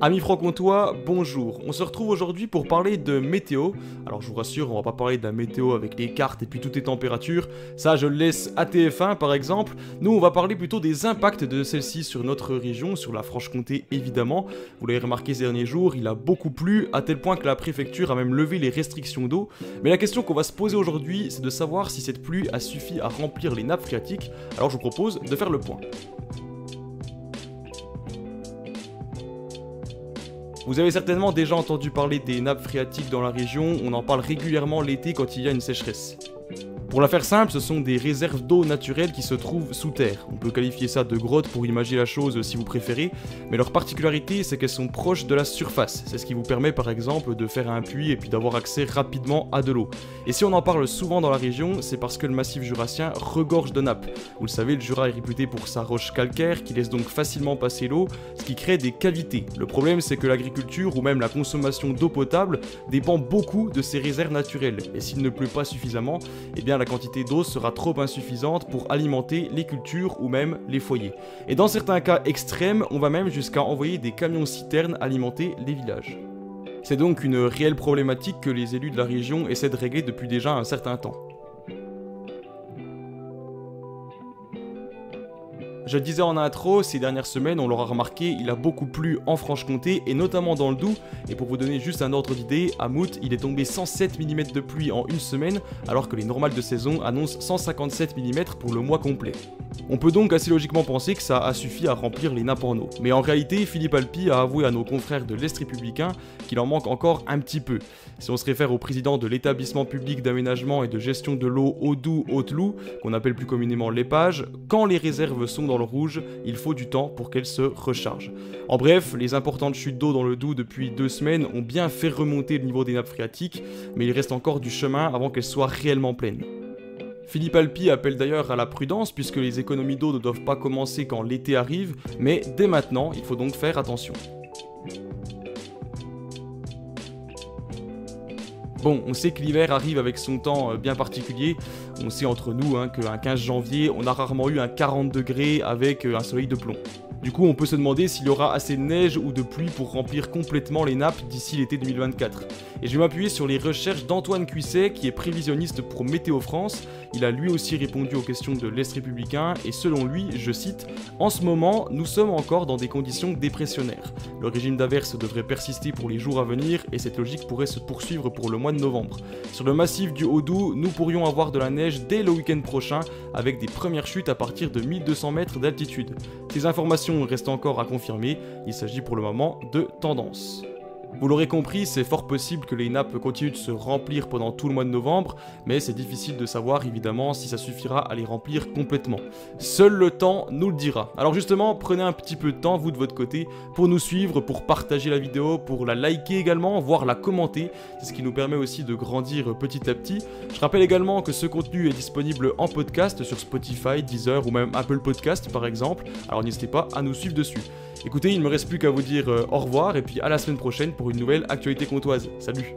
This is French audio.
Amis franc-comtois, bonjour. On se retrouve aujourd'hui pour parler de météo. Alors je vous rassure, on va pas parler de la météo avec les cartes et puis toutes les températures. Ça, je le laisse à TF1 par exemple. Nous, on va parler plutôt des impacts de celle-ci sur notre région, sur la Franche-Comté évidemment. Vous l'avez remarqué ces derniers jours, il a beaucoup plu, à tel point que la préfecture a même levé les restrictions d'eau. Mais la question qu'on va se poser aujourd'hui, c'est de savoir si cette pluie a suffi à remplir les nappes phréatiques. Alors je vous propose de faire le point. Vous avez certainement déjà entendu parler des nappes phréatiques dans la région, on en parle régulièrement l'été quand il y a une sécheresse. Pour la faire simple, ce sont des réserves d'eau naturelles qui se trouvent sous terre. On peut qualifier ça de grottes pour imaginer la chose si vous préférez, mais leur particularité c'est qu'elles sont proches de la surface. C'est ce qui vous permet par exemple de faire un puits et puis d'avoir accès rapidement à de l'eau. Et si on en parle souvent dans la région, c'est parce que le massif jurassien regorge de nappes. Vous le savez, le Jura est réputé pour sa roche calcaire qui laisse donc facilement passer l'eau, ce qui crée des cavités. Le problème c'est que l'agriculture ou même la consommation d'eau potable dépend beaucoup de ces réserves naturelles. Et s'il ne pleut pas suffisamment, eh bien la quantité d'eau sera trop insuffisante pour alimenter les cultures ou même les foyers. Et dans certains cas extrêmes, on va même jusqu'à envoyer des camions citernes alimenter les villages. C'est donc une réelle problématique que les élus de la région essaient de régler depuis déjà un certain temps. Je disais en intro, ces dernières semaines, on l'aura remarqué, il a beaucoup plu en Franche-Comté et notamment dans le Doubs. Et pour vous donner juste un ordre d'idée, à Mout, il est tombé 107 mm de pluie en une semaine, alors que les normales de saison annoncent 157 mm pour le mois complet. On peut donc assez logiquement penser que ça a suffi à remplir les nappes en eau. Mais en réalité, Philippe Alpi a avoué à nos confrères de l'Est républicain qu'il en manque encore un petit peu. Si on se réfère au président de l'établissement public d'aménagement et de gestion de l'eau Haut-Doubs-Haute-Loup, qu'on appelle plus communément l'EPAGE, quand les réserves sont dans le rouge, il faut du temps pour qu'elles se rechargent. En bref, les importantes chutes d'eau dans le Doubs depuis deux semaines ont bien fait remonter le niveau des nappes phréatiques, mais il reste encore du chemin avant qu'elles soient réellement pleines. Philippe Alpi appelle d'ailleurs à la prudence puisque les économies d'eau ne doivent pas commencer quand l'été arrive, mais dès maintenant, il faut donc faire attention. Bon, on sait que l'hiver arrive avec son temps euh, bien particulier. On sait entre nous hein, qu'un 15 janvier, on a rarement eu un 40 degrés avec euh, un soleil de plomb. Du coup, on peut se demander s'il y aura assez de neige ou de pluie pour remplir complètement les nappes d'ici l'été 2024. Et je vais m'appuyer sur les recherches d'Antoine Cuisset, qui est prévisionniste pour Météo France. Il a lui aussi répondu aux questions de l'Est républicain, et selon lui, je cite, En ce moment, nous sommes encore dans des conditions dépressionnaires. Le régime d'averse devrait persister pour les jours à venir, et cette logique pourrait se poursuivre pour le mois de novembre. Sur le massif du Haut-Doubs, nous pourrions avoir de la neige dès le week-end prochain, avec des premières chutes à partir de 1200 mètres d'altitude. Ces informations restent encore à confirmer, il s'agit pour le moment de tendance. Vous l'aurez compris, c'est fort possible que les nappes continuent de se remplir pendant tout le mois de novembre, mais c'est difficile de savoir évidemment si ça suffira à les remplir complètement. Seul le temps nous le dira. Alors justement, prenez un petit peu de temps, vous de votre côté, pour nous suivre, pour partager la vidéo, pour la liker également, voire la commenter. C'est ce qui nous permet aussi de grandir petit à petit. Je rappelle également que ce contenu est disponible en podcast sur Spotify, Deezer ou même Apple Podcast par exemple. Alors n'hésitez pas à nous suivre dessus. Écoutez, il ne me reste plus qu'à vous dire euh, au revoir et puis à la semaine prochaine pour une nouvelle actualité comtoise. Salut